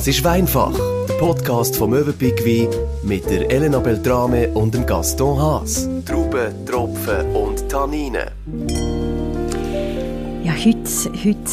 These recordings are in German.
Das ist Weinfach, der Podcast vom Möwenpick Wein mit der Elena Beltrame und dem Gaston Haas. Trauben, Tropfen und Tanninen. Ja, heute, heute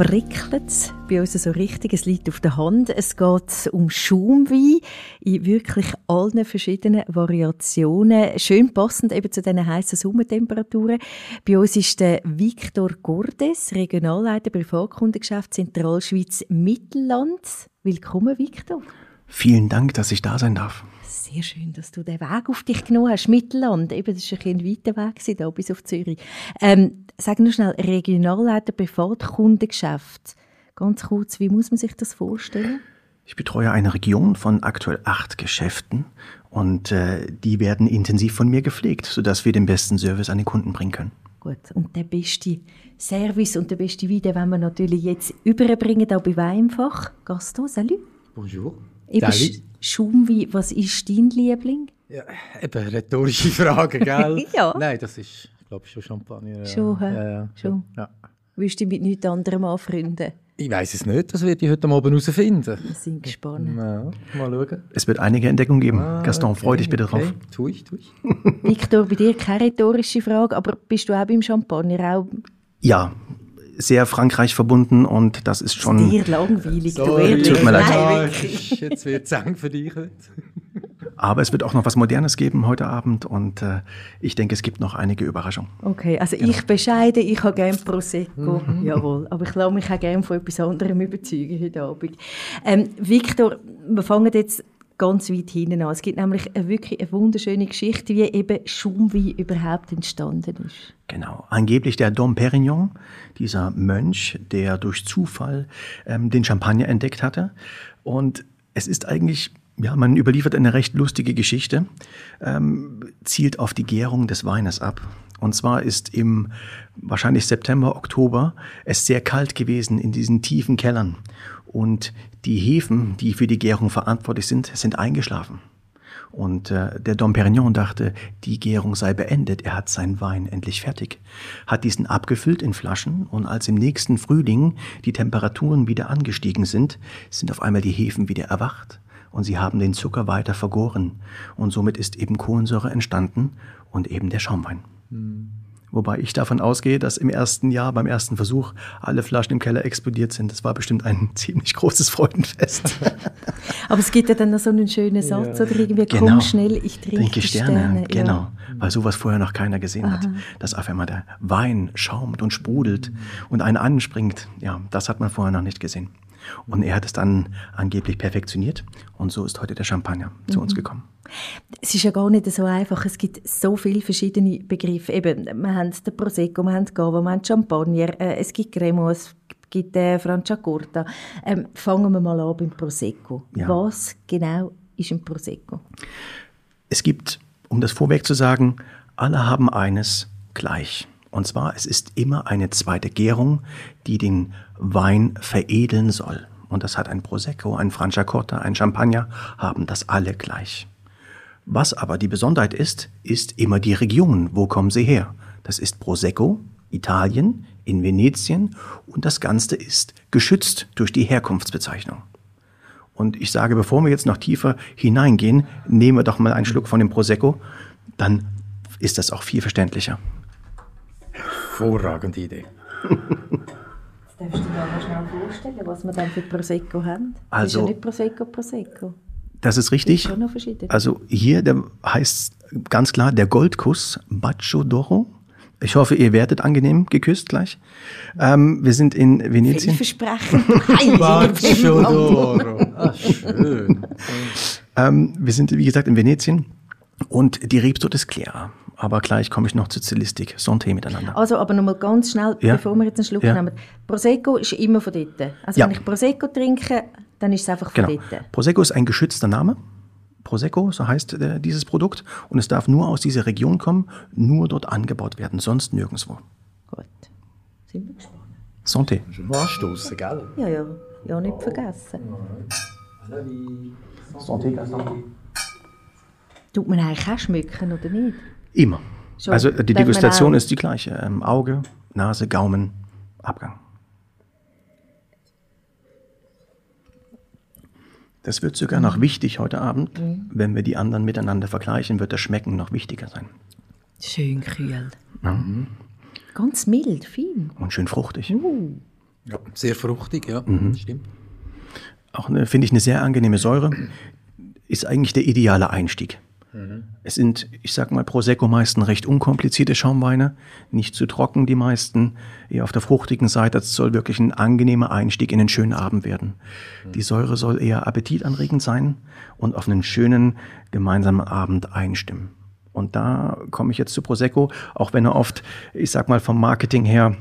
prickelt es bei uns so richtig. Es liegt auf der Hand. Es geht um Schaumwein in wirklich allen verschiedenen Variationen. Schön passend eben zu diesen heißen Sommertemperaturen. Bei uns ist der Victor Gordes, Regionalleiter Privatkundengeschäft Zentralschweiz Mittelland. Willkommen, Victor. Vielen Dank, dass ich da sein darf. Sehr schön, dass du den Weg auf dich genommen hast. Mittelland, eben, das war ein, ein weiter Weg hier bis auf Zürich. Ähm, sag nur schnell, Regionalleiter Privatkundengeschäft. Ganz kurz, wie muss man sich das vorstellen? Ich betreue eine Region von aktuell acht Geschäften und äh, die werden intensiv von mir gepflegt, sodass wir den besten Service an den Kunden bringen können. Gut, und der beste Service und der beste Wein, den wollen wir natürlich jetzt überbringen, auch bei Weinfach. Gaston, salut. Bonjour. Eben Schaumwein, was ist dein Liebling? Ja, eben, rhetorische Frage, gell? ja. Nein, das ist, glaube ich, schon Champagner. Schon, ja, ja, ja, schon. Ja. Willst du dich mit nichts anderem anfreunden? Ich weiß es nicht, das werde ich heute Abend herausfinden. Wir sind gespannt. Ja, mal schauen. Es wird einige Entdeckungen geben. Ah, Gaston, okay, freu dich bitte okay. drauf. Tu ich, tu ich. Victor, bei dir keine rhetorische Frage, aber bist du auch beim Champagner auch Ja, sehr Frankreich verbunden und das ist schon. dir langweilig? du Sorry. ehrlich? Tut mir leid. Nein, Ja, wirklich. ist- jetzt wird es eng für dich heute. Aber es wird auch noch was Modernes geben heute Abend und äh, ich denke, es gibt noch einige Überraschungen. Okay, also ich bescheide, ich habe gerne Prosecco, jawohl, aber ich lasse mich auch gerne von etwas anderem überzeugen heute Abend. Ähm, Victor, wir fangen jetzt ganz weit hinten an. Es gibt nämlich eine, wirklich eine wunderschöne Geschichte, wie eben Schaumwein überhaupt entstanden ist. Genau. Angeblich der Dom Perignon, dieser Mönch, der durch Zufall ähm, den Champagner entdeckt hatte. Und es ist eigentlich, ja, man überliefert eine recht lustige Geschichte, ähm, zielt auf die Gärung des Weines ab. Und zwar ist im wahrscheinlich September, Oktober es sehr kalt gewesen in diesen tiefen Kellern. Und die Hefen, die für die Gärung verantwortlich sind, sind eingeschlafen. Und äh, der Dom Perignon dachte, die Gärung sei beendet, er hat seinen Wein endlich fertig, hat diesen abgefüllt in Flaschen und als im nächsten Frühling die Temperaturen wieder angestiegen sind, sind auf einmal die Hefen wieder erwacht und sie haben den Zucker weiter vergoren und somit ist eben Kohlensäure entstanden und eben der Schaumwein. Wobei ich davon ausgehe, dass im ersten Jahr, beim ersten Versuch, alle Flaschen im Keller explodiert sind. Das war bestimmt ein ziemlich großes Freudenfest. Aber es gibt ja dann noch so einen schönen Satz, oder irgendwie, komm schnell, ich trinke, Trinke Sterne. Sterne. Genau. Ja. Weil sowas vorher noch keiner gesehen hat. Dass auf einmal der Wein schaumt und sprudelt und einen anspringt. Ja, das hat man vorher noch nicht gesehen. Und er hat es dann angeblich perfektioniert. Und so ist heute der Champagner zu Mhm. uns gekommen. Es ist ja gar nicht so einfach. Es gibt so viele verschiedene Begriffe. Eben, wir haben den Prosecco, wir haben Cava, wir haben Champagner, äh, es gibt Cremo, es gibt äh, Franciacorta. Ähm, fangen wir mal an beim Prosecco. Ja. Was genau ist ein Prosecco? Es gibt, um das vorweg zu sagen, alle haben eines gleich. Und zwar, es ist immer eine zweite Gärung, die den Wein veredeln soll. Und das hat ein Prosecco, ein Franciacorta, ein Champagner, haben das alle gleich. Was aber die Besonderheit ist, ist immer die Region. Wo kommen sie her? Das ist Prosecco, Italien, in Venetien und das Ganze ist geschützt durch die Herkunftsbezeichnung. Und ich sage, bevor wir jetzt noch tiefer hineingehen, nehmen wir doch mal einen Schluck von dem Prosecco, dann ist das auch viel verständlicher. Hervorragende Idee. Darfst du dir mal schnell vorstellen, was wir dann für Prosecco haben? Also- ist ja nicht Prosecco, Prosecco. Das ist richtig. Gibt schon noch verschiedene. Also hier der heißt ganz klar der Goldkuss Bacio d'Oro. Ich hoffe, ihr werdet angenehm geküsst gleich. Ähm, wir sind in Venetien. Vielversprechend. Bacio d'Oro. Ah, schön. Ähm, wir sind, wie gesagt, in Venetien. Und die Rebsorte ist Clara. Aber gleich komme ich noch zur Stilistik. Santé miteinander. Also, aber nochmal ganz schnell, Ja. bevor wir jetzt einen Schluck Ja. nehmen. Prosecco ist immer von dort. Also, Ja. wenn ich Prosecco trinke, dann ist es einfach von Genau. dort. Prosecco ist ein geschützter Name. Prosecco, so heißt äh, dieses Produkt. Und es darf nur aus dieser Region kommen, nur dort angebaut werden, sonst nirgendwo. Gut. Sind wir gespannt. Santé. Schon mal anstoßen, gell? Ja, ja. Ja, nicht vergessen. Santé, Gaston. Tut man eigentlich auch schmücken, oder nicht? Immer. Schon. Also äh, die Degustation ist die gleiche. Ähm, Auge, Nase, Gaumen, Abgang. Das wird sogar noch wichtig heute Abend. Wenn wir die anderen miteinander vergleichen, wird das Schmecken noch wichtiger sein. Schön kühl. Ganz mild, fein. Und schön fruchtig. Ja, sehr fruchtig, ja, stimmt. Auch eine, finde ich, eine sehr angenehme Säure. Ist eigentlich der ideale Einstieg. Es sind, ich sag mal, Prosecco meisten recht unkomplizierte Schaumweine, nicht zu trocken die meisten, eher auf der fruchtigen Seite. Es soll wirklich ein angenehmer Einstieg in einen schönen Abend werden. Die Säure soll eher appetitanregend sein und auf einen schönen gemeinsamen Abend einstimmen. Und da komme ich jetzt zu Prosecco, auch wenn er oft, ich sag mal, vom Marketing her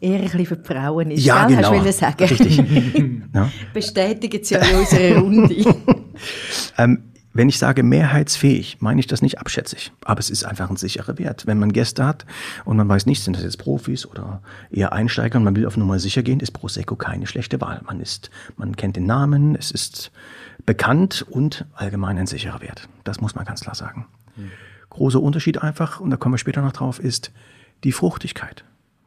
Eher ein bisschen Frauen ist, Ja, gell? genau. Hast du wollen sagen. Richtig. ja. Bestätigen Sie ja in unserer Runde. Ähm, wenn ich sage mehrheitsfähig, meine ich das nicht abschätzig. Aber es ist einfach ein sicherer Wert. Wenn man Gäste hat und man weiß nicht, sind das jetzt Profis oder eher Einsteiger und man will auf Nummer sicher gehen, ist Prosecco keine schlechte Wahl. Man ist, man kennt den Namen, es ist bekannt und allgemein ein sicherer Wert. Das muss man ganz klar sagen. Großer Unterschied einfach, und da kommen wir später noch drauf, ist die Fruchtigkeit.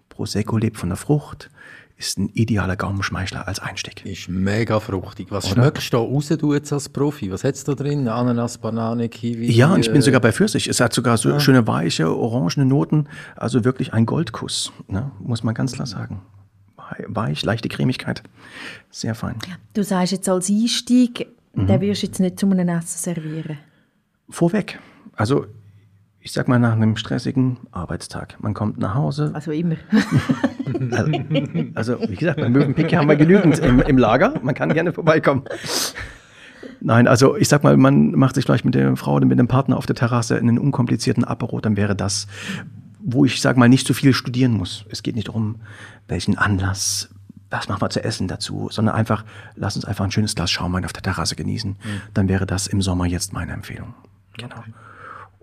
Prosecco lebt von der Frucht, ist ein idealer Gaumenschmeichler als Einstieg. Ist mega fruchtig. Was schmeckst du da raus, du jetzt als Profi? Was hättest du da drin? Ananas, Banane, Kiwi? Ja, und ich bin äh, sogar bei Pfirsich. Es hat sogar so schöne weiche, orangene Noten. Also wirklich ein Goldkuss, ne? muss man ganz klar sagen. Wei- Weich, leichte Cremigkeit. Sehr fein. Du sagst jetzt als Einstieg, Mhm. den wirst du jetzt nicht zu einem Essen servieren. Vorweg. Also, ich sag mal nach einem stressigen Arbeitstag. Man kommt nach Hause. Also immer. Also, also wie gesagt, bei Möwenpick haben wir genügend im, im Lager. Man kann gerne vorbeikommen. Nein, also ich sag mal, man macht sich vielleicht mit der Frau oder mit dem Partner auf der Terrasse einen unkomplizierten Apero, dann wäre das, wo ich sag mal nicht so viel studieren muss. Es geht nicht darum, welchen Anlass, was machen wir zu essen dazu, sondern einfach, lass uns einfach ein schönes Glas Schaumwein auf der Terrasse genießen. Dann wäre das im Sommer jetzt meine Empfehlung. Genau.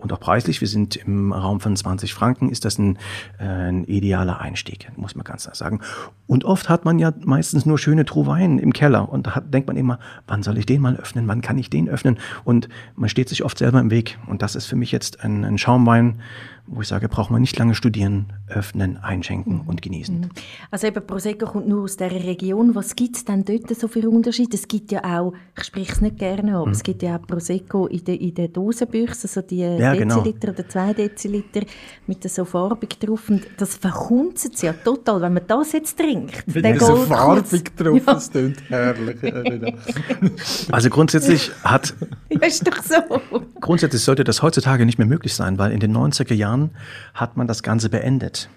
Und auch preislich, wir sind im Raum von 20 Franken, ist das ein, äh, ein idealer Einstieg, muss man ganz klar sagen. Und oft hat man ja meistens nur schöne Trouvaillen im Keller und da hat, denkt man immer, wann soll ich den mal öffnen, wann kann ich den öffnen? Und man steht sich oft selber im Weg. Und das ist für mich jetzt ein, ein Schaumwein, wo ich sage, braucht man nicht lange studieren, öffnen, einschenken und genießen. Also eben Prosecco kommt nur aus dieser Region. Was gibt es denn dort so für Unterschiede? Es gibt ja auch, ich spreche es nicht gerne ab, es gibt ja auch Prosecco in den, in den Dosenbüchsen, so die Mhm. Ja, genau. Deziliter oder zwei Deziliter mit so farbig drauf. Und das verkunzt es ja total, wenn man das jetzt trinkt. Mit den so farbig drauf, Ja, das klingt herrlich. Elena. Also grundsätzlich hat ja, ist doch so. Grundsätzlich sollte das heutzutage nicht mehr möglich sein, weil in den 90er Jahren hat man das Ganze beendet.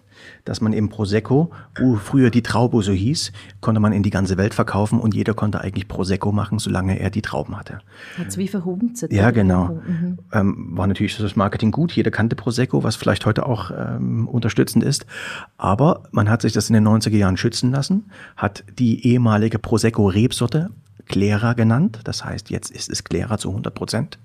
Dass man eben Prosecco, wo früher die Traube so hieß, konnte man in die ganze Welt verkaufen und jeder konnte eigentlich Prosecco machen, solange er die Trauben hatte. Hat es wie verhunzt. Ja, oder? genau. Mhm. Ähm, war natürlich das Marketing gut. Jeder kannte Prosecco, was vielleicht heute auch ähm, unterstützend ist. Aber man hat sich das in den 90er Jahren schützen lassen, hat die ehemalige Prosecco-Rebsorte Clara genannt. Das heißt, jetzt ist es Clara zu 100 Prozent.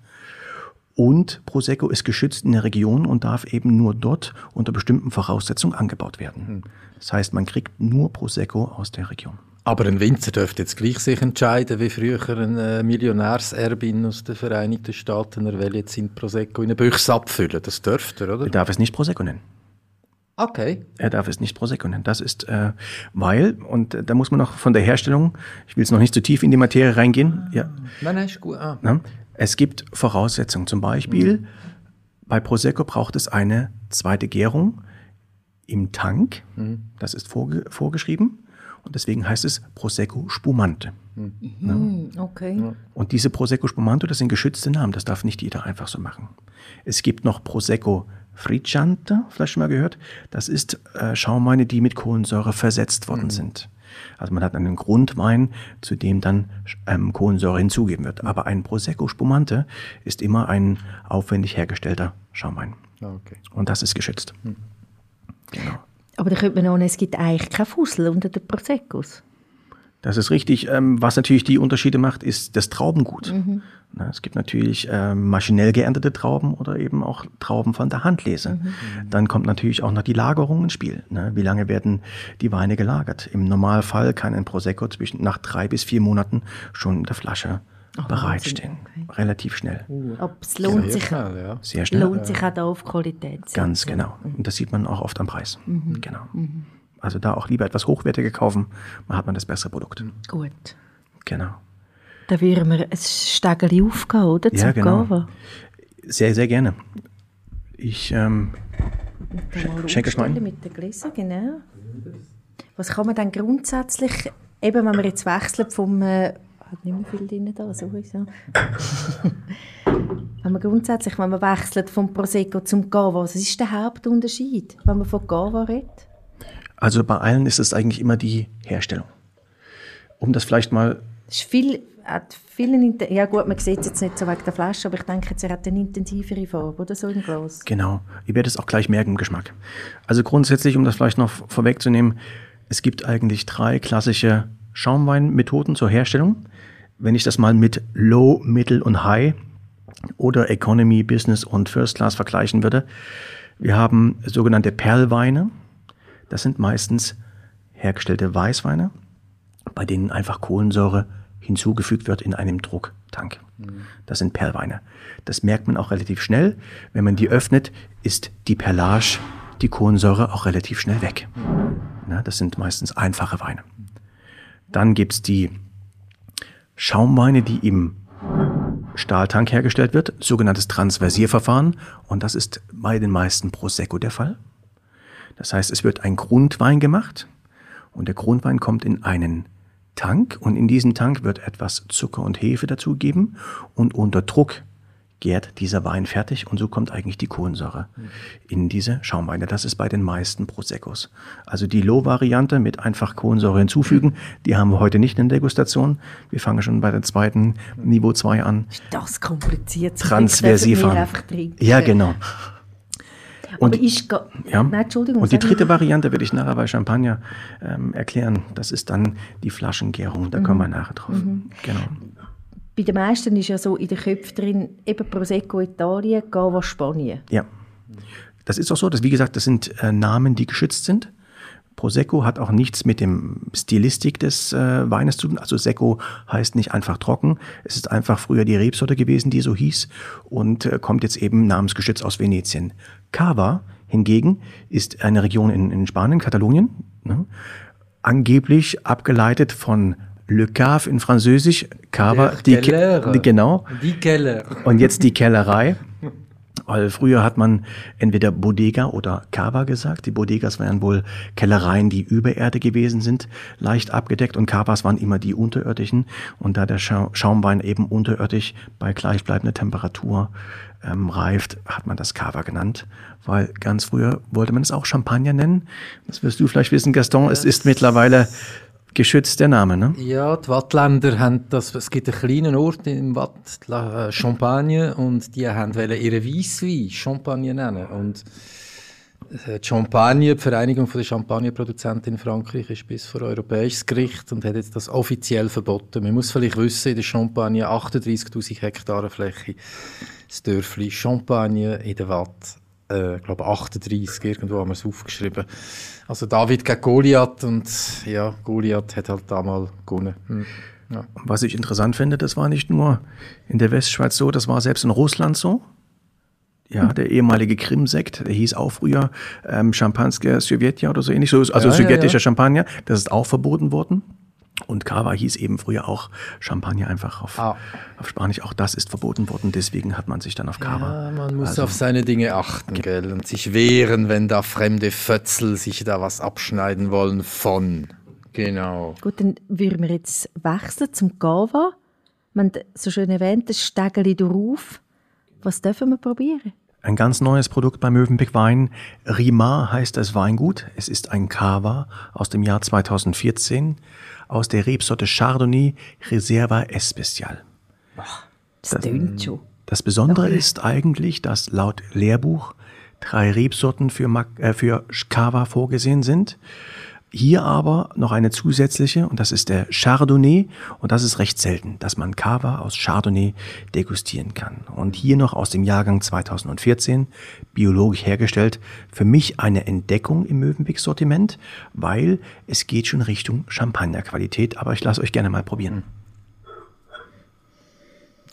Und Prosecco ist geschützt in der Region und darf eben nur dort unter bestimmten Voraussetzungen angebaut werden. Das heißt, man kriegt nur Prosecco aus der Region. Aber ein Winzer dürfte jetzt gleich sich entscheiden, wie früher ein äh, Millionärserbin aus den Vereinigten Staaten, er will jetzt in Prosecco in eine Büchse abfüllen. Das dürfte er, oder? Er darf es nicht Prosecco nennen. Okay. Er darf es nicht Prosecco nennen. Das ist, äh, weil, und äh, da muss man noch von der Herstellung, ich will jetzt noch nicht zu tief in die Materie reingehen, ja, Nein, nein, ist gut. Ah. ne? Es gibt Voraussetzungen. Zum Beispiel, bei Prosecco braucht es eine zweite Gärung im Tank. Das ist vorge vorgeschrieben. Und deswegen heißt es Prosecco Spumante. Mhm, okay. Und diese Prosecco Spumante, das sind geschützte Namen, das darf nicht jeder einfach so machen. Es gibt noch Prosecco Fricciante, vielleicht schon mal gehört. Das ist äh, Schaumweine, die mit Kohlensäure versetzt worden sind. Also man hat einen Grundwein, zu dem dann ähm, Kohlensäure hinzugeben wird. Aber ein Prosecco Spumante ist immer ein aufwendig hergestellter Schaumwein. okay. Und das ist geschützt. Genau. Aber da könnte man auch, es gibt eigentlich kein Fussel unter den Proseccos. Das ist richtig. Ähm, was natürlich die Unterschiede macht, ist das Traubengut. Na, es gibt natürlich ähm, maschinell geerntete Trauben oder eben auch Trauben von der Handlese. Dann kommt natürlich auch noch die Lagerung ins Spiel. Ne? Wie lange werden die Weine gelagert? Im Normalfall kann ein Prosecco zwischen nach drei bis vier Monaten schon in der Flasche bereitstehen. Wahnsinn, Relativ schnell. Aber es lohnt Sehr sich, schnell, ja. Sehr schnell. lohnt sich auch da auf Qualität. Ganz genau. Und das sieht man auch oft am Preis. Genau. Also da auch lieber etwas hochwertiger kaufen, dann hat man das bessere Produkt. Gut. Genau. Da würden wir ein Stegeli aufgehen, oder? Ja, Zum genau. Gava. Sehr, sehr gerne. Ich ähm, Da mal Schenk es mal ein. Mit den Gläsern, genau. Was kann man dann grundsätzlich, eben wenn man jetzt wechselt vom, äh, hat nicht mehr viel drin da, sowieso. wenn man grundsätzlich, wenn man wechselt vom Prosecco zum Gava, was ist der Hauptunterschied, wenn man von Gava redet? Also bei allen ist es eigentlich immer die Herstellung. Um das vielleicht mal ist viel, hat vielen, ja gut, man sieht es jetzt nicht so wegen der Flasche, aber ich denke, jetzt, er hat eine intensivere Farbe, oder so im Glas. Genau. Ihr werdet es auch gleich merken im Geschmack. Also grundsätzlich, um das vielleicht noch vorwegzunehmen, es gibt eigentlich drei klassische Schaumweinmethoden zur Herstellung. Wenn ich das mal mit Low, Mittel und High oder Economy, Business und First Class vergleichen würde, wir haben sogenannte Perlweine. Das sind meistens hergestellte Weißweine, bei denen einfach Kohlensäure hinzugefügt wird in einem Drucktank. Das sind Perlweine. Das merkt man auch relativ schnell. Wenn man die öffnet, ist die Perlage, die Kohlensäure auch relativ schnell weg. Na, das sind meistens einfache Weine. Dann gibt's die Schaumweine, die im Stahltank hergestellt wird, sogenanntes Transversierverfahren. Und das ist bei den meisten Prosecco der Fall. Das heißt, es wird ein Grundwein gemacht und der Grundwein kommt in einen Tank und in diesen Tank wird etwas Zucker und Hefe dazugegeben und unter Druck gärt dieser Wein fertig und so kommt eigentlich die Kohlensäure in diese Schaumweine. Das ist bei den meisten Proseccos. Also die Low-Variante mit einfach Kohlensäure hinzufügen, die haben wir heute nicht in der Degustation. Wir fangen schon bei der zweiten Niveau 2 an. Ist das kompliziert? Transversiv. Ja, genau. Aber ist ga- Ja. Nein, Entschuldigung. Und die dritte mal. Variante werde ich nachher bei Champagner ähm, erklären. Das ist dann die Flaschengärung. Da kommen wir nachher drauf. Genau. Bei den meisten ist ja so in den Köpfen drin, eben Prosecco Italien, Gava Spanien. Ja. Das ist auch so, dass, wie gesagt, das sind äh, Namen, die geschützt sind. Prosecco hat auch nichts mit dem Stilistik des äh, Weines zu tun. Also Secco heißt nicht einfach trocken. Es ist einfach früher die Rebsorte gewesen, die so hieß und äh, kommt jetzt eben namensgeschützt aus Venetien. Cava hingegen ist eine Region in, in Spanien, Katalonien, ne? angeblich abgeleitet von Le Cave in Französisch, Cava, die, Ke- Keller. die, genau, Die Keller. und jetzt die Kellerei. Weil früher hat man entweder Bodega oder Cava gesagt. Die Bodegas waren wohl Kellereien, die über Erde gewesen sind, leicht abgedeckt und Cavas waren immer die unterirdischen. Und da der Schau Schaumwein eben unterirdisch bei gleichbleibender Temperatur ähm, reift, hat man das Cava genannt. Weil ganz früher wollte man es auch Champagner nennen. Das wirst du vielleicht wissen, Gaston. Es ist mittlerweile geschützt der Name, ne? Ja, die Wattländer haben das, es gibt einen kleinen Ort im Watt, äh, Champagne, und die haben wollen ihre Weisswein Champagne nennen. Und äh, Champagne, die Vereinigung der Champagnerproduzenten in Frankreich, ist bis vor europäisches Gericht und hat jetzt das offiziell verboten. Man muss vielleicht wissen, in der Champagne 38.000 Hektare Fläche, das Dörfli Champagne in der Watt, äh, ich glaube 38, irgendwo haben wir es aufgeschrieben. Also David gegen Goliath und ja, Goliath hat halt damals gewonnen. Hm. Ja. Was ich interessant finde, das war nicht nur in der Westschweiz so, das war selbst in Russland so. Ja, der ehemalige Krim-Sekt, der hieß auch früher ähm, Champansker Sowjetja oder so ähnlich, so, also Ja, ja, sowjetischer ja. Champagner, das ist auch verboten worden. Und Cava hieß eben früher auch Champagner einfach auf, Ah. auf Spanisch. Auch das ist verboten worden, deswegen hat man sich dann auf Cava. Ja, man muss Also- auf seine Dinge achten, gell, und sich wehren, wenn da fremde Fötzel sich da was abschneiden wollen von. Genau. Gut, dann würden wir jetzt wechseln zum Gava. Wir haben so schön erwähnt, das Stegeli darauf. Was dürfen wir probieren? Ein ganz neues Produkt bei Mövenpick Wein. Rimar heißt das Weingut. Es ist ein Cava aus dem Jahr 2014 aus der Rebsorte Chardonnay Reserva Especial. Das schon. Das Besondere ist eigentlich, dass laut Lehrbuch drei Rebsorten für, Mac- äh, für Cava vorgesehen sind. Hier aber noch eine zusätzliche, und das ist der Chardonnay. Und das ist recht selten, dass man Cava aus Chardonnay degustieren kann. Und hier noch aus dem Jahrgang 2014, biologisch hergestellt. Für mich eine Entdeckung im Mövenpick-Sortiment, weil es geht schon Richtung Champagnerqualität. Aber ich lasse euch gerne mal probieren.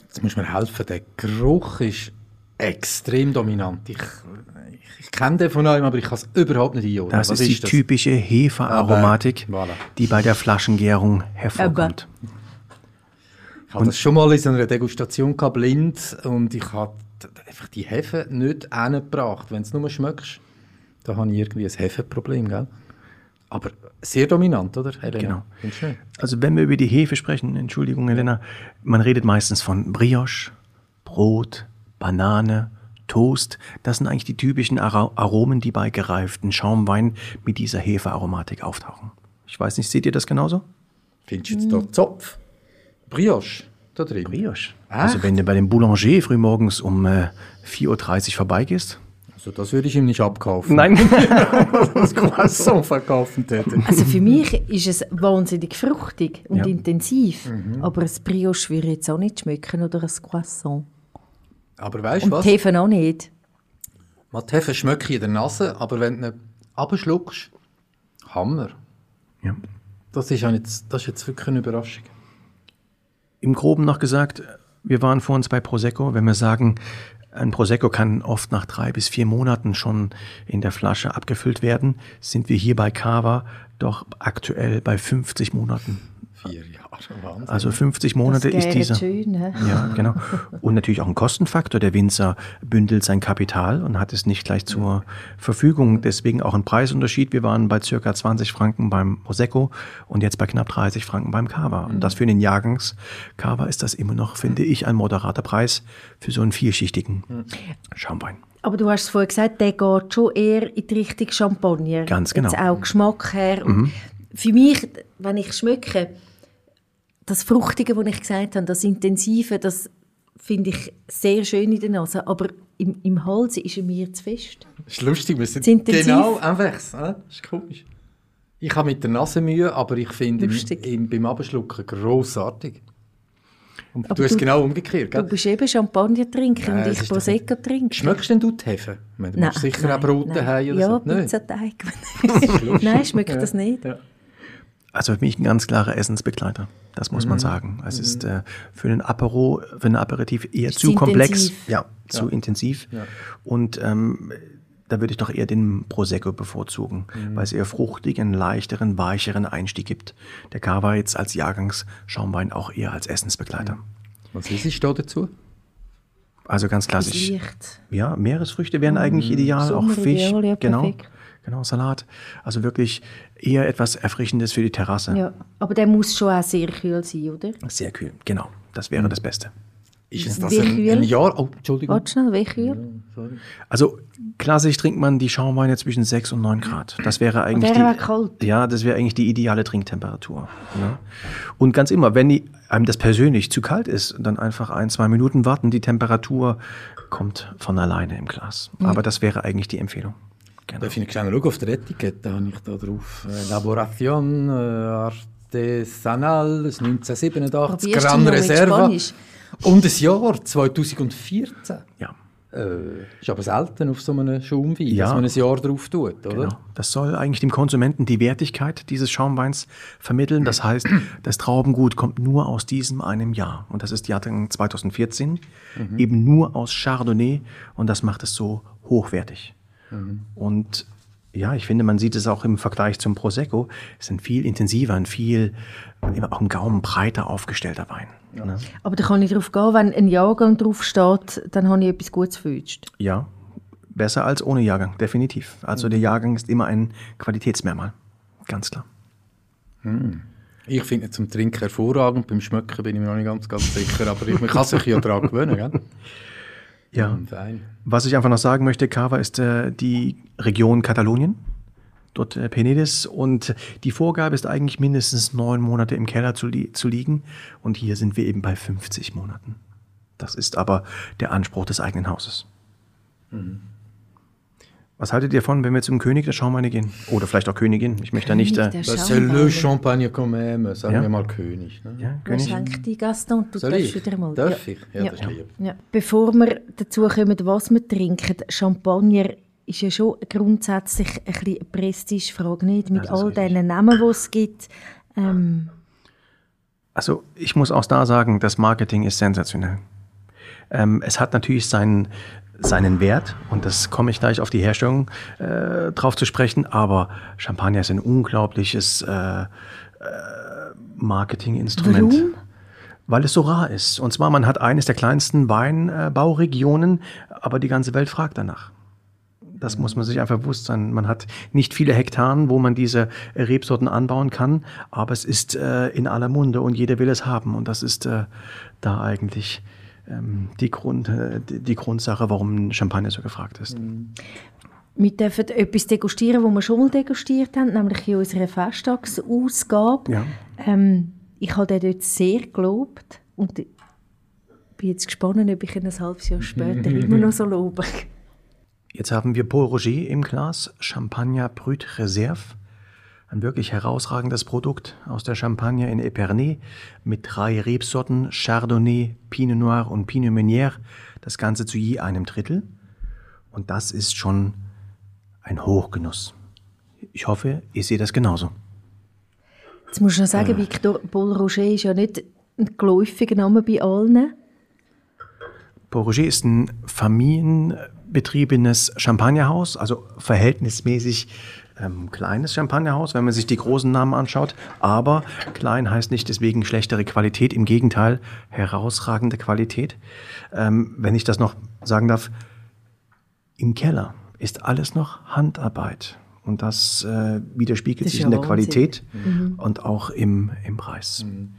Jetzt muss mir helfen, der Geruch ist extrem dominant. Ich, ich, kenne den von einem, aber ich kann es überhaupt nicht einordnen. Das Was ist die das? typische Hefearomatik, voilà. die bei der Flaschengärung hervorkommt. Ich hatte das schon mal in so einer Degustation gehabt, blind und ich habe einfach die Hefe nicht hingebracht. Wenn du nur schmeckst, da habe ich irgendwie ein Hefeproblem, gell? Aber sehr dominant, oder, Helena? Genau. Also wenn wir über die Hefe sprechen, Entschuldigung, Helena, man redet meistens von Brioche, Brot, Banane, Toast. Das sind eigentlich die typischen Aromen, die bei gereiften Schaumwein mit dieser Hefearomatik auftauchen. Ich weiß nicht, seht ihr das genauso? Findest du jetzt da Zopf? Brioche da drin? Brioche. Echt? Also wenn du bei dem Boulanger frühmorgens um äh, 4.30 Uhr vorbeigehst. Also das würde ich ihm nicht abkaufen. Nein. das Croissant verkaufen täte. Also für mich ist es wahnsinnig fruchtig und Ja. intensiv. Aber ein Brioche würde jetzt auch nicht schmecken oder ein Croissant. Aber weißt du Und was? Hefe auch nicht. Man die Hefe schmeckt in der Nase, aber wenn du ihn abschluckst, Hammer. ja. Das ist, ja jetzt, das ist jetzt wirklich eine Überraschung. Im Groben noch gesagt, wir waren vor uns bei Prosecco. Wenn wir sagen, ein Prosecco kann oft nach drei bis vier Monaten schon in der Flasche abgefüllt werden, sind wir hier bei Cava doch aktuell bei 50 Monaten. Vier Jahre, Wahnsinn. Also 50 Monate das ist dieser. schön. hä? Ja, genau. Und natürlich auch ein Kostenfaktor. Der Winzer bündelt sein Kapital und hat es nicht gleich zur Verfügung. Deswegen auch ein Preisunterschied. Wir waren bei circa 20 Franken beim Prosecco und jetzt bei knapp 30 Franken beim Cava. Und das für den Jahrgangs Cava ist das immer noch, finde ich, ein moderater Preis für so einen vierschichtigen Schaumwein. Aber du hast es vorhin gesagt, der geht schon eher in die Richtung Champagner. Ganz genau. Jetzt auch Geschmack her. Und Für mich, wenn ich schmecke, das Fruchtige, das ich gesagt habe, das Intensive, das finde ich sehr schön in der Nase. Aber im, im Hals ist er mir zu fest. Das ist lustig, wir sind genau einfach. Das ist komisch. Ich habe mit der Nase Mühe, aber ich finde im, beim Abschlucken grossartig. Und Aber du hast du- genau umgekehrt, Du gell? bist eben Champagner trinken Nein, und ich Prosecco trinken. Schmeckst denn du die Hefe? Ich meine, Du machst sicher auch Brot daheim oder ja, so. Nein. Pizzateig. lustig. nein, schmeckt Ja. das nicht. Ja. Also für mich ein ganz klarer Essensbegleiter. Das muss man sagen. Es ist äh, für einen Apero, für ein Aperitif eher Ist zu zu komplex. intensiv. Ja, zu intensiv. Und ähm, da würde ich doch eher den Prosecco bevorzugen, weil es eher fruchtigen, leichteren, weicheren Einstieg gibt. Der Cava jetzt als Jahrgangsschaumwein auch eher als Essensbegleiter. Was ist es da dazu? Also ganz klassisch. Licht. Ja, Meeresfrüchte wären eigentlich ideal, auch Sommer Fisch. ideal, ja, genau. perfekt. Genau, Salat. Also wirklich eher etwas Erfrischendes für die Terrasse. Ja, aber der muss schon auch sehr kühl sein, oder? Sehr kühl, genau. Das wäre das Beste. Ist es das Wie ein, kühl? ein Jahr? Oh, Entschuldigung. Warte schnell, wie kühl? Sorry. Also klassisch trinkt man die Schaumweine zwischen 6 und 9 Grad. Das wäre eigentlich wäre die, kalt. Ja, das wäre eigentlich die ideale Trinktemperatur. Ne? Und ganz immer, wenn die, einem das persönlich zu kalt ist, dann einfach ein, zwei Minuten warten. Die Temperatur kommt von alleine im Glas. Aber das wäre eigentlich die Empfehlung. Genau. Darf ich einen kleinen Schau auf der Etikette? habe ich da drauf. Äh, Laboration äh, Artesanal, das 1987, Probierst du Gran Reserva. Und das Jahr 2014. Ja, Äh, ist aber selten auf so einem Schaumwein, Ja. dass man ein Jahr drauf tut, oder? genau. Das soll eigentlich dem Konsumenten die Wertigkeit dieses Schaumweins vermitteln. Das heißt, das Traubengut kommt nur aus diesem einem Jahr. Und das ist Jahrgang 2014. Eben nur aus Chardonnay. Und das macht es so hochwertig. Und ja, ich finde, man sieht es auch im Vergleich zum Prosecco. Es ist ein viel intensiver, ein viel, immer auch im Gaumen breiter aufgestellter Wein. Ne? Aber da kann ich darauf gehen, wenn ein Jahrgang drauf steht, dann habe ich etwas Gutes gewünscht. Ja, besser als ohne Jahrgang, definitiv. Also der Jahrgang ist immer ein Qualitätsmerkmal. Ganz klar. Ich finde ihn zum Trinken hervorragend, beim Schmecken bin ich mir noch nicht ganz, ganz sicher, aber ich, man kann sich ja daran gewöhnen, gell? Ja. Fein. Was ich einfach noch sagen möchte, Cava ist äh, die Region Katalonien, dort äh, Penedès. Und die Vorgabe ist eigentlich mindestens neun Monate im Keller zu, li zu liegen. Und hier sind wir eben bei 50 Monaten. Das ist aber der Anspruch des eigenen Hauses. Was haltet ihr von, wenn wir zum König der Schaumweine gehen? Oder vielleicht auch Königin. Ich möchte da nicht. Äh, Der Das ist Schaumwein. le Champagner quand même, sagen Ja. wir mal König. Ne? ja, König? schenkt die Gaston? Du Soll darfst ich? wieder mal. Darf ich? Ja, Ja. das ist lieb. Ja. Bevor wir dazu kommen, was wir trinken, Champagner ist ja schon grundsätzlich ein bisschen eine Prestigefrage, nicht? Mit all diesen Namen, die es gibt. Ähm, Also ich muss auch da sagen, das Marketing ist sensationell. Ähm, es hat natürlich seinen, seinen Wert und das komme ich gleich auf die Herstellung äh, drauf zu sprechen, aber Champagner ist ein unglaubliches äh, äh, Marketinginstrument. Warum? weil es so rar ist. Und zwar, man hat eines der kleinsten Weinbauregionen, aber die ganze Welt fragt danach. Das muss man sich einfach bewusst sein. Man hat nicht viele Hektaren, wo man diese Rebsorten anbauen kann, aber es ist äh, in aller Munde und jeder will es haben. Und das ist äh, da eigentlich ähm, die, Grund, äh, die, Grundsache, warum Champagner so gefragt ist. Wir dürfen etwas degustieren, was wir schon mal degustiert haben, nämlich in unserer Festtagsausgabe. Ja. Ähm, ich habe den dort sehr gelobt und bin jetzt gespannt, ob ich ihn ein halbes Jahr später immer noch so lobe. Jetzt haben wir Paul Roger im Glas, Champagner Brut Reserve. Ein wirklich herausragendes Produkt aus der Champagne in Epernay mit drei Rebsorten Chardonnay, Pinot Noir und Pinot Meunier. Das Ganze zu je einem Drittel. Und das ist schon ein Hochgenuss. Ich hoffe, ihr seht das genauso. Jetzt muss ich noch sagen, äh. Victor Paul Roger ist ja nicht ein geläufiger Name bei allen. Paul Roger ist ein familienbetriebenes Champagnerhaus, also verhältnismäßig ähm, kleines Champagnerhaus, wenn man sich die großen Namen anschaut. Aber klein heißt nicht deswegen schlechtere Qualität, im Gegenteil, herausragende Qualität. Ähm, wenn ich das noch sagen darf, im Keller ist alles noch Handarbeit. Und das äh, widerspiegelt das sich in der. Qualität mhm. und auch im, im Preis. Mhm.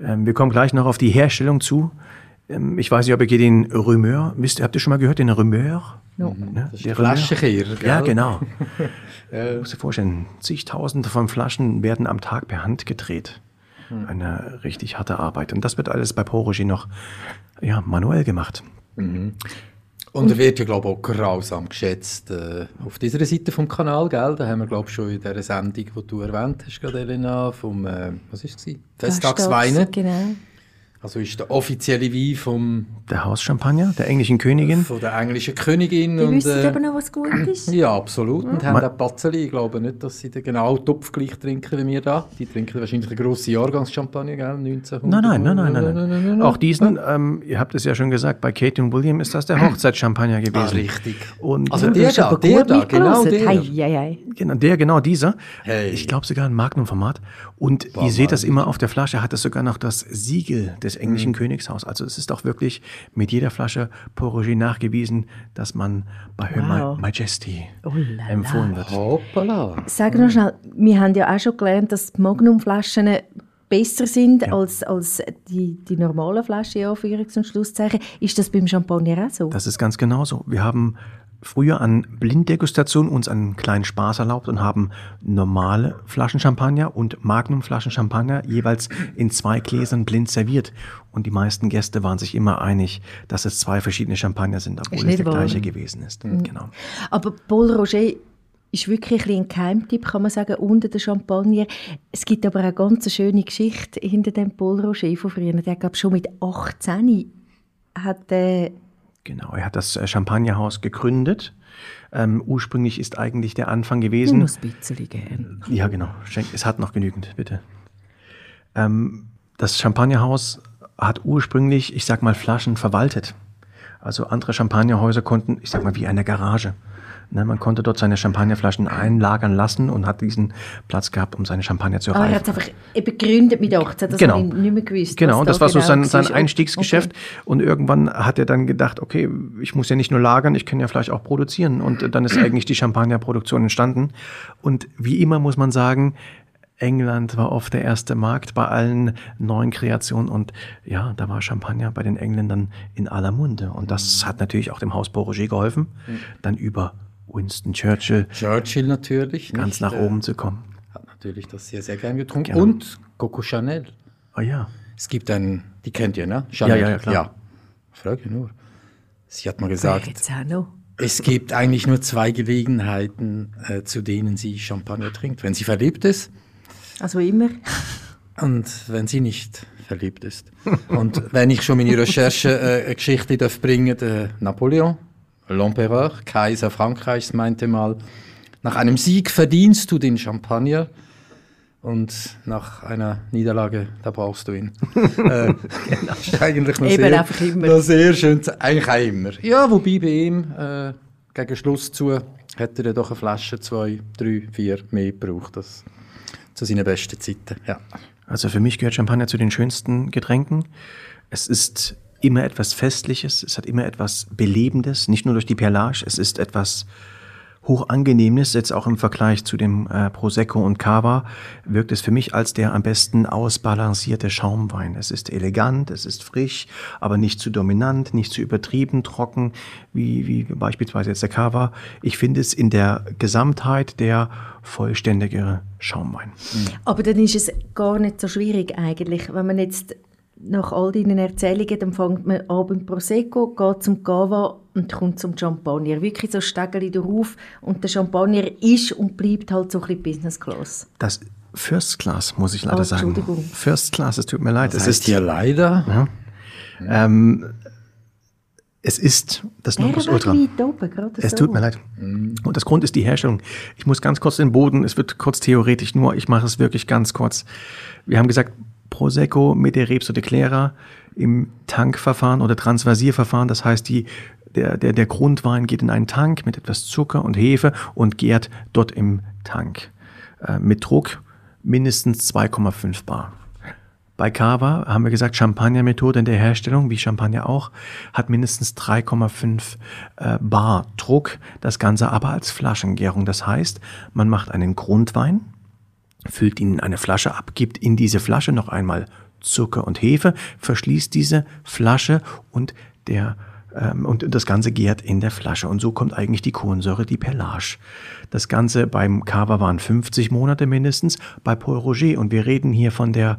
Ähm, wir kommen gleich noch auf die Herstellung zu. Ähm, ich weiß nicht, ob ihr den Rumeur, wisst, habt ihr schon mal gehört, den Rumeur? No. Ne? Das ist der Flaschenkehrer, Ja, genau. äh. Muss dir vorstellen, zigtausende von Flaschen werden am Tag per Hand gedreht. Mhm. Eine richtig harte Arbeit. Und das wird alles bei Porogy noch ja, manuell gemacht. Mhm. Und er wird ja, glaube ich, auch grausam geschätzt äh, auf dieser Seite vom Kanal, gell? Da haben wir, glaube ich, schon in dieser Sendung, die du erwähnt hast, gerade Elena, vom, äh, was ist es? Festtagsweine. Genau. Also ist der offizielle Wein vom... Der Hauschampagner, der englischen Königin. Von der englischen Königin. Die und, wissen äh, aber noch, was gut ist. Ja, absolut. Und ja. haben auch Patzeli. Ich glaube nicht, dass sie den genau Topf gleich trinken wie wir da. Die trinken wahrscheinlich eine grosse Jahrgangschampagner, gell? 1900. Nein, nein, nein, nein, nein. nein, nein, nein. Auch diesen, ähm, ihr habt es ja schon gesagt, bei Kate und William ist das der Hochzeitschampagner gewesen. Ah, richtig. Und also der da, der da, genau der. Hei, hei, hei. Genau, der, genau dieser. Hey. Ich glaube sogar ein Magnum-Format. Und Boah, ihr seht das immer auf der Flasche, hat es sogar noch das Siegel des englischen mhm. Königshaus aus. Also es ist auch wirklich mit jeder Flasche Port Roger nachgewiesen, dass man bei wow. Majesty oh empfohlen wird. Hoppala. Sag noch schnell, wir haben ja auch schon gelernt, dass die Magnum-Flaschen besser sind ja. als, als die, die normalen Flaschen, ja, Anführungs- und Schlusszeichen. Ist das beim Champagner auch so? Das ist ganz genauso. Wir haben früher an Blinddegustation uns einen kleinen Spaß erlaubt und haben normale Flaschen Champagner und Magnum Flaschen Champagner jeweils in zwei Gläsern blind serviert. Und die meisten Gäste waren sich immer einig, dass es zwei verschiedene Champagner sind, obwohl es der gleiche gewesen ist. Mhm. Genau. Aber Paul Roger ist wirklich ein, ein Geheimtipp, kann man sagen, unter den Champagner. Es gibt aber eine ganz schöne Geschichte hinter dem Paul Roger von früher. Der gab schon mit 18 hat äh, Genau, er hat das äh, Champagnerhaus gegründet. Ähm, ursprünglich ist eigentlich der Anfang gewesen. Ja, genau. Es hat noch genügend, bitte. Ähm, das Champagnerhaus hat ursprünglich, ich sag mal, Flaschen verwaltet. Also andere Champagnerhäuser konnten, ich sag mal, wie eine Garage. Ne, man konnte dort seine Champagnerflaschen einlagern lassen und hat diesen Platz gehabt, um seine Champagner zu reifen. Aber er hat es einfach begründet mit 18, das genau. ich nicht mehr gewusst. Genau, und das war genau so sein, sein Einstiegsgeschäft. Okay. Und irgendwann hat er dann gedacht, okay, ich muss ja nicht nur lagern, ich kann ja vielleicht auch produzieren. Und dann ist eigentlich die Champagnerproduktion entstanden. Und wie immer muss man sagen, England war oft der erste Markt bei allen neuen Kreationen und ja, da war Champagner bei den Engländern in aller Munde. Und das hat natürlich auch dem Haus Roger geholfen, mhm. dann über Winston Churchill. Churchill natürlich. Ganz nicht, nach oben zu kommen. Hat natürlich das sehr, sehr gern getrunken. Genau. Und Coco Chanel. Oh ja. Es gibt einen, die kennt ihr, ne? Chanel. Ja, ja, klar. Ja. Frage nur. Sie hat mal gesagt, es gibt eigentlich nur zwei Gelegenheiten, äh, zu denen sie Champagner trinkt. Wenn sie verliebt ist. Also immer. Und wenn sie nicht verliebt ist. Und wenn ich schon meine Recherche-Geschichte äh, bringen darf, Napoleon L'Empereur, Kaiser Frankreichs, meinte mal, nach einem Sieg verdienst du den Champagner und nach einer Niederlage, da brauchst du ihn. äh, ist eigentlich noch sehr, noch sehr schön, eigentlich auch immer. Ja, wobei bei ihm, äh, gegen Schluss zu, hätte er doch eine Flasche, zwei, drei, vier mehr gebraucht. Das zu seinen besten Zeiten. Ja. Also für mich gehört Champagner zu den schönsten Getränken. Es ist immer etwas Festliches, es hat immer etwas Belebendes, nicht nur durch die Perlage, es ist etwas hochangenehmes, jetzt auch im Vergleich zu dem äh, Prosecco und Cava, wirkt es für mich als der am besten ausbalancierte Schaumwein. Es ist elegant, es ist frisch, aber nicht zu dominant, nicht zu übertrieben trocken, wie, wie beispielsweise jetzt der Cava. Ich finde es in der Gesamtheit der vollständigere Schaumwein. Aber dann ist es gar nicht so schwierig eigentlich, wenn man jetzt nach all deinen Erzählungen, dann fängt man an beim Prosecco, geht zum Cava und kommt zum Champagner. Wirklich so Stegeli drauf und der Champagner ist und bleibt halt so ein bisschen Business Class. Das First Class, muss ich leider Oh, sagen. Entschuldigung. First Class, es tut mir leid. Das es heißt ist hier leider. Ja. Ähm, es ist das war Ultra. gerade Es so. tut mir leid. Und das Grund ist die Herstellung. Ich muss ganz kurz den Boden, es wird kurz theoretisch, nur ich mache es wirklich ganz kurz. Wir haben gesagt, Prosecco mit der Rebsorte Clara im Tankverfahren oder Transvasierverfahren. Das heißt, die, der, der, der Grundwein geht in einen Tank mit etwas Zucker und Hefe und gärt dort im Tank. Äh, mit Druck mindestens 2,5 Bar. Bei Cava haben wir gesagt, Champagner-Methode in der Herstellung, wie Champagner auch, hat mindestens 3,5 äh, Bar Druck, das Ganze aber als Flaschengärung. Das heißt, man macht einen Grundwein, füllt ihn in eine Flasche ab, gibt in diese Flasche noch einmal Zucker und Hefe, verschließt diese Flasche und der ähm, und das Ganze gärt in der Flasche. Und so kommt eigentlich die Kohlensäure, die Perlage. Das Ganze beim Cava waren 50 Monate mindestens, bei Paul Roger. Und wir reden hier von der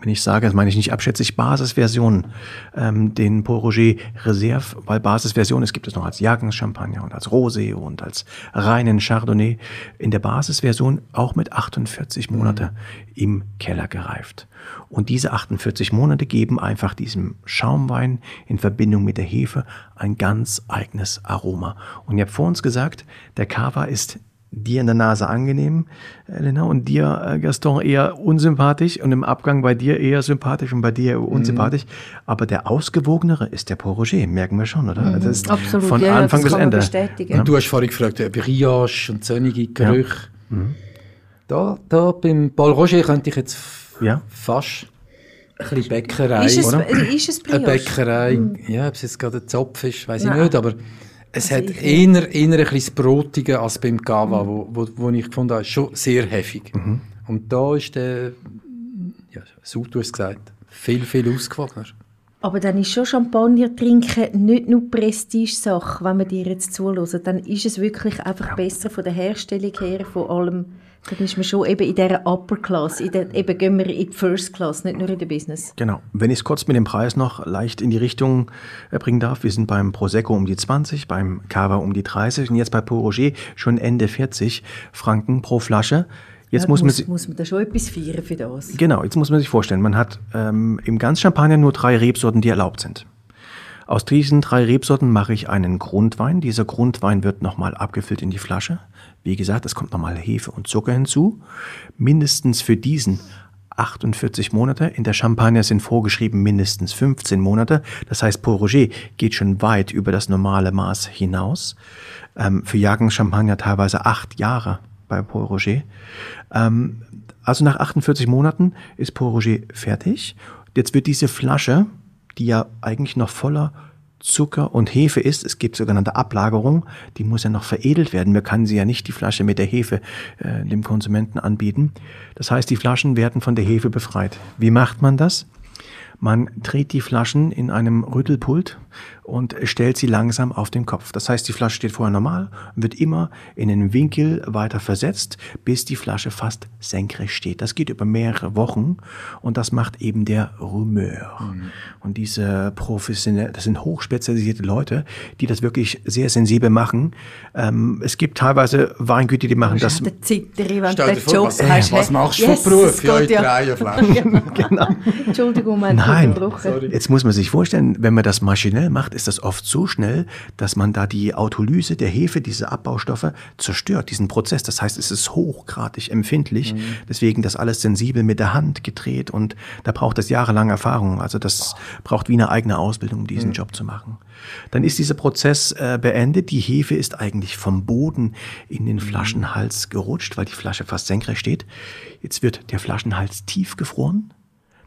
wenn ich sage, das meine ich nicht abschätzig, Basisversion, ähm, den Paul Roger Reserve, weil Basisversion, es gibt es noch als Jahrgangschampagner und als Rosé und als reinen Chardonnay. In der Basisversion auch mit 48 Monate im Keller gereift. Und diese 48 Monate geben einfach diesem Schaumwein in Verbindung mit der Hefe ein ganz eigenes Aroma. Und ihr habt vor uns gesagt, der Cava ist dir in der Nase angenehm, Elena, und dir, äh, Gaston, eher unsympathisch und im Abgang bei dir eher sympathisch und bei dir eher unsympathisch. Aber der ausgewogenere ist der Port Roger, merken wir schon, oder? Das ist Absolut, von ja, Anfang das bis kann man Ende. bestätigen. Und du hast vorhin gefragt, ob Riage und sonnige Gerüche. Da, da beim Paul Roger könnte ich jetzt Ja. fast ein bisschen Bäckerei. Ist es, oder? ist es Eine Brioche? Bäckerei, ja, ob es jetzt gerade ein Zopf ist, weiß ich nicht, aber es Also hat eher, eher ein bisschen Brotige als beim Cava, wo, wo, wo ich gefunden habe, schon sehr heftig. Und da ist der, ja, so du hast es gesagt, viel, viel ausgewogener. Aber dann ist schon Champagner trinken nicht nur Prestige-Sache, wenn man dir jetzt zuhört. Dann ist es wirklich einfach besser von der Herstellung her, von allem. Dann ist man schon eben in dieser Upper Class, in der, eben gehen wir in die First Class, nicht nur in der Business. Genau. Wenn ich es kurz mit dem Preis noch leicht in die Richtung äh, bringen darf, wir sind beim Prosecco um die 20, beim Cava um die 30 und jetzt bei Port Roger schon Ende 40 Franken pro Flasche. Jetzt Ja, muss man muss, sich, muss man da schon etwas feiern für das. Genau, jetzt muss man sich vorstellen, man hat ähm, im ganz Champagner nur drei Rebsorten, die erlaubt sind. Aus diesen drei Rebsorten mache ich einen Grundwein. Dieser Grundwein wird nochmal abgefüllt in die Flasche. Wie gesagt, es kommt nochmal Hefe und Zucker hinzu. Mindestens für diesen 48 Monate. In der Champagner sind vorgeschrieben mindestens 15 Monate. Das heißt, Paul Roger geht schon weit über das normale Maß hinaus. Ähm, für Jahrgangschampagner teilweise acht Jahre bei Paul Roger. Ähm, also nach 48 Monaten ist Paul Roger fertig. Jetzt wird diese Flasche, die ja eigentlich noch voller Zucker und Hefe ist, es gibt sogenannte Ablagerung, die muss ja noch veredelt werden. Wir können sie ja nicht die Flasche mit der Hefe äh, dem Konsumenten anbieten. Das heißt, die Flaschen werden von der Hefe befreit. Wie macht man das? Man dreht die Flaschen in einem Rüttelpult und stellt sie langsam auf den Kopf. Das heißt, die Flasche steht vorher normal, wird immer in den Winkel weiter versetzt, bis die Flasche fast senkrecht steht. Das geht über mehrere Wochen und das macht eben der Rumeur. Und diese professionell, das sind hochspezialisierte Leute, die das wirklich sehr sensibel machen. Ähm, es gibt teilweise Weingüter, die machen das. Der Zitteri, wenn Stell dir vor, was, hast. was machst du Yes, für Beruf? Ja, ich drehe Flaschen. genau. Entschuldigung, wir haben Nein, jetzt muss man sich vorstellen, wenn man das maschinell macht, ist das oft so schnell, dass man da die Autolyse der Hefe, diese Abbaustoffe, zerstört, diesen Prozess. Das heißt, es ist hochgradig empfindlich. Deswegen das alles sensibel mit der Hand gedreht und da braucht es jahrelang Erfahrung. Also das braucht wie eine eigene Ausbildung, um diesen Job zu machen. Dann ist dieser Prozess äh, beendet. Die Hefe ist eigentlich vom Boden in den Flaschenhals gerutscht, weil die Flasche fast senkrecht steht. Jetzt wird der Flaschenhals tief gefroren.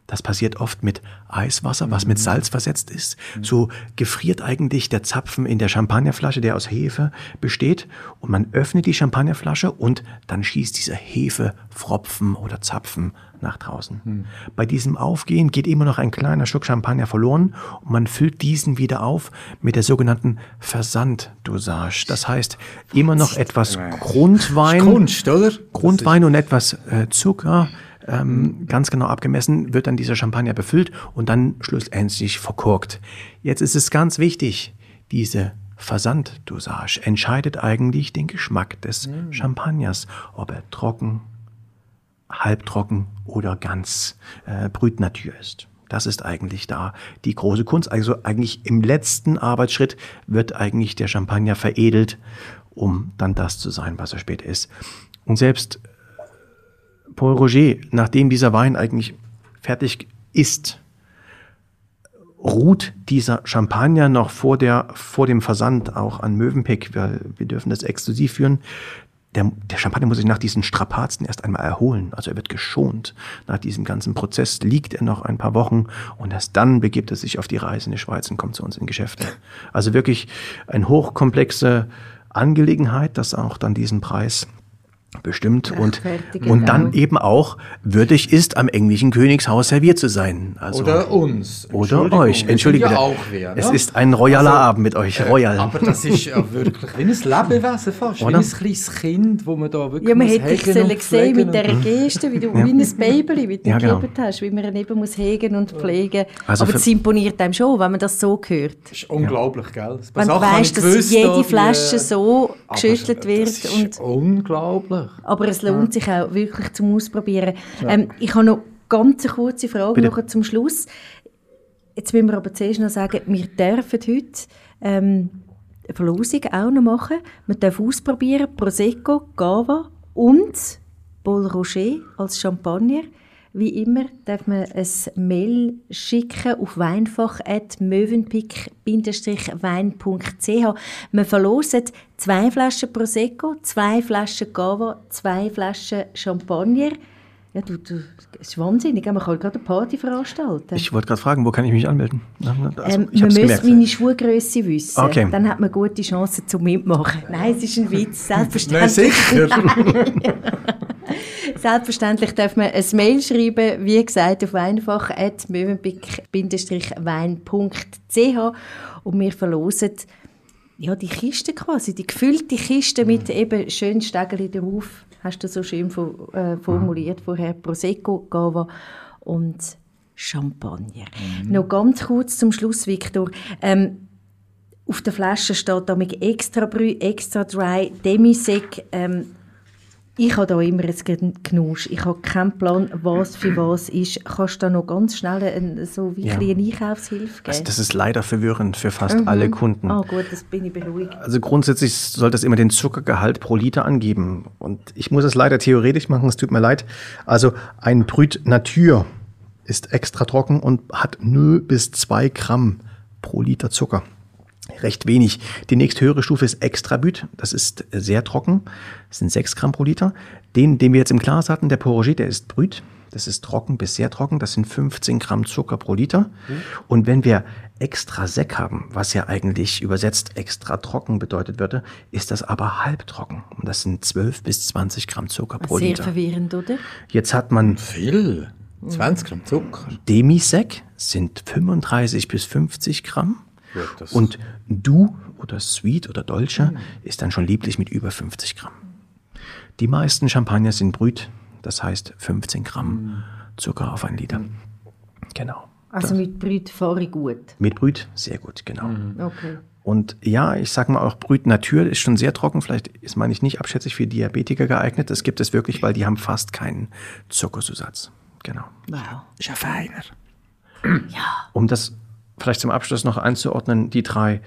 Das passiert oft mit Eiswasser, was mit Salz versetzt ist. So gefriert eigentlich der Zapfen in der Champagnerflasche, der aus Hefe besteht. Und man öffnet die Champagnerflasche und dann schießt dieser Hefefropfen oder Zapfen nach draußen. Bei diesem Aufgehen geht immer noch ein kleiner Schluck Champagner verloren und man füllt diesen wieder auf mit der sogenannten Versanddosage. Das heißt, immer noch etwas Grundwein. Kunst, oder? Grundwein und etwas äh, Zucker, ähm, ganz genau abgemessen, wird dann dieser Champagner befüllt und dann schlussendlich verkorkt. Jetzt ist es ganz wichtig, diese Versanddosage entscheidet eigentlich den Geschmack des Champagners, ob er trocken, halbtrocken oder ganz äh, Brut Natur ist. Das ist eigentlich da die große Kunst. Also eigentlich im letzten Arbeitsschritt wird eigentlich der Champagner veredelt, um dann das zu sein, was er später ist. Und selbst Paul Roger, nachdem dieser Wein eigentlich fertig ist, ruht dieser Champagner noch vor, der, vor dem Versand auch an Mövenpick, weil wir dürfen das exklusiv führen. Der, der Champagner muss sich nach diesen Strapazen erst einmal erholen. Also er wird geschont. Nach diesem ganzen Prozess liegt er noch ein paar Wochen und erst dann begibt er sich auf die Reise in die Schweiz und kommt zu uns in Geschäfte. Also wirklich eine hochkomplexe Angelegenheit, das auch dann diesen Preis bestimmt und, Rechtfertigen und dann auch. eben auch würdig ist, am englischen Königshaus serviert zu sein. Also, Oder uns. oder Entschuldigung, euch. wir Entschuldige ja auch wer, Es ne? ist ein royaler Also, Abend mit euch. Royal. Aber das ist ja wirklich wie ein Lebewesen fast, wie Oder? ein kleines Kind, wo man da wirklich Ja, man muss hätte dich hegen und sollen sehen pflegen mit und- dieser Geste, wie du wie ein Baby, wie du Ja, ja, genau. hast, wie man ihn eben muss hegen und pflegen. Also Aber das imponiert einem schon, wenn man das so hört. Das ist unglaublich, gell? Das Wenn du weißt, dass jede Flasche äh, so aber geschüttelt wird. Das ist Und, unglaublich. aber es lohnt sich auch wirklich zum Ausprobieren. Ähm, ich habe noch ganz eine kurze Frage Bitte. noch zum Schluss. Jetzt müssen wir aber zuerst noch sagen, wir dürfen heute ähm, eine Verlosung auch noch machen. Wir dürfen ausprobieren Prosecco, Gava und Paul Roger als Champagner. Wie immer darf man ein Mail schicken auf weinfach.mövenpick-wein.ch. Wir verlosen zwei Flaschen Prosecco, zwei Flaschen Gava, zwei Flaschen Champagner. Ja, du, du, das ist wahnsinnig. Man kann gerade eine Party veranstalten. Ich wollte gerade fragen, wo kann ich mich anmelden? Also, ähm, ich man müsste meine Schuhgröße wissen. Okay. Dann hat man gute Chancen zum Mitmachen. Nein, es ist ein Witz, Nein, selbstverständlich. sicher. Selbstverständlich darf man ein Mail schreiben, wie gesagt, auf einfach.mövenpick-wein.ch und wir verlosen ja, die Kiste quasi, die gefüllte Kiste mit eben schönen Stegeli drauf. Hast du so schön äh, formuliert vorher. Prosecco, Gava und Champagner. Noch ganz kurz zum Schluss, Victor. Ähm, auf der Flasche steht da mit extra Brü, extra dry, Demisec. Ähm, ich habe da immer ein Knusch. Ich habe keinen Plan, was für was ist. Kannst du da noch ganz schnell ein, so wie Ja. eine Einkaufshilfe geben? Also das ist leider verwirrend für fast alle Kunden. Ah gut, das bin ich beruhigt. Also grundsätzlich soll das immer den Zuckergehalt pro Liter angeben. Und ich muss es leider theoretisch machen, es tut mir leid. Also ein Brüt Natur ist extra trocken und hat 0 bis 2 Gramm pro Liter Zucker. Recht wenig. Die nächsthöhere Stufe ist Extra Brüt. Das ist sehr trocken. Das sind 6 Gramm pro Liter. Den, den wir jetzt im Glas hatten, der Porroger, der ist Brüt. Das ist trocken bis sehr trocken. Das sind 15 Gramm Zucker pro Liter. Und wenn wir extra Sek haben, was ja eigentlich übersetzt extra trocken bedeutet würde, ist das aber halbtrocken. Und das sind 12 bis 20 Gramm Zucker pro Sehr Liter. verwirrend, oder? Jetzt hat man Viel. 20 Gramm Zucker. Demisec, sind 35 bis 50 Gramm. Das- Und Du oder Sweet oder Dolce ist dann schon lieblich mit über 50 Gramm. Die meisten Champagner sind Brüt, das heißt 15 Gramm Zucker auf einen Liter. Genau. Also mit Brüt fahre ich gut. Mit Brüt sehr gut, genau. Okay. Und ja, ich sag mal auch Brüt Natur ist schon sehr trocken. Vielleicht ist meine ich nicht abschätzig für Diabetiker geeignet. Das gibt es wirklich, weil die haben fast keinen Zuckerzusatz. Genau. Wow. Ist ja feiner. Ja. Um das vielleicht zum Abschluss noch einzuordnen, die drei.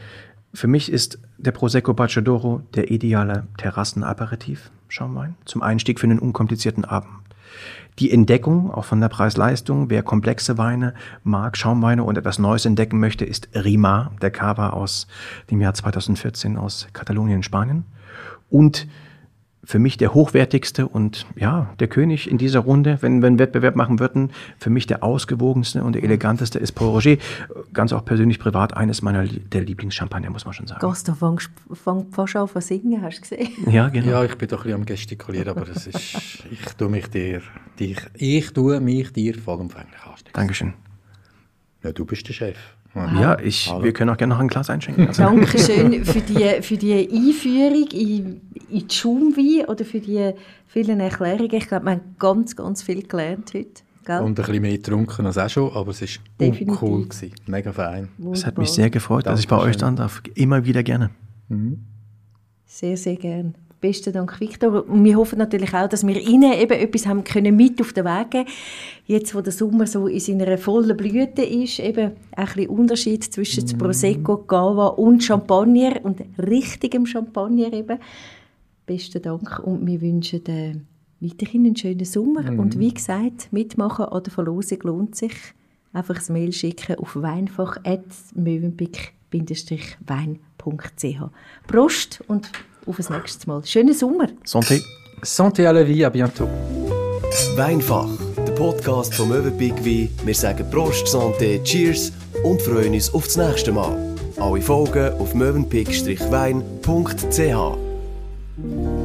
Für mich ist der Prosecco Bacciadoro der ideale Terrassenaperitiv-Schaumwein zum Einstieg für einen unkomplizierten Abend. Die Entdeckung, auch von der Preis-Leistung, wer komplexe Weine mag, Schaumweine und etwas Neues entdecken möchte, ist Rima, der Cava aus dem Jahr 2014 aus Katalonien, Spanien. Und für mich der hochwertigste und ja, der König in dieser Runde, wenn wir einen Wettbewerb machen würden, für mich der ausgewogenste und der eleganteste ist Paul Roger. Ganz auch persönlich privat eines meiner der Lieblingschampagner, muss man schon sagen. Gaston fängt fang fast an zu singen, hast du gesehen? Ja, genau. Ja, ich bin doch ein bisschen am gestikulieren, aber das ist, ich tue mich dir, dich, ich tue mich dir vollumfänglich anstecken. Dankeschön. Ja, du bist der Chef. Ja, ich, wir können auch gerne noch ein Glas einschenken. Also, Dankeschön für die, für die Einführung in, in die Schaumwein oder für die vielen Erklärungen. Ich glaube, wir haben ganz, ganz viel gelernt heute. Gell? Und ein bisschen mehr getrunken als auch schon, aber es war Definitiv. cool. Gewesen. Mega fein. es hat mich sehr gefreut, dass ich bei euch sein darf. Immer wieder gerne. Sehr, sehr gern. Besten Dank, Victor. Und wir hoffen natürlich auch, dass wir Ihnen eben etwas haben können mit auf den Weg geben Jetzt, wo der Sommer so in seiner vollen Blüte ist, eben ein bisschen Unterschied zwischen mm. Prosecco, Cava und Champagner und richtigem Champagner eben. Besten Dank und wir wünschen äh, weiterhin einen schönen Sommer. Mm. Und wie gesagt, mitmachen an der Verlosung lohnt sich. Einfach ein Mail schicken auf weinfach.mövenpick-wein.ch. Prost und auf das nächste Mal. Schönen Sommer. Santé. Santé à la vie, à bientôt. Weinfach, der Podcast vom Möwenpick Wein. Wir sagen Prost, Santé, Cheers und freuen uns auf das nächste Mal. Alle Folgen auf Mm-hmm.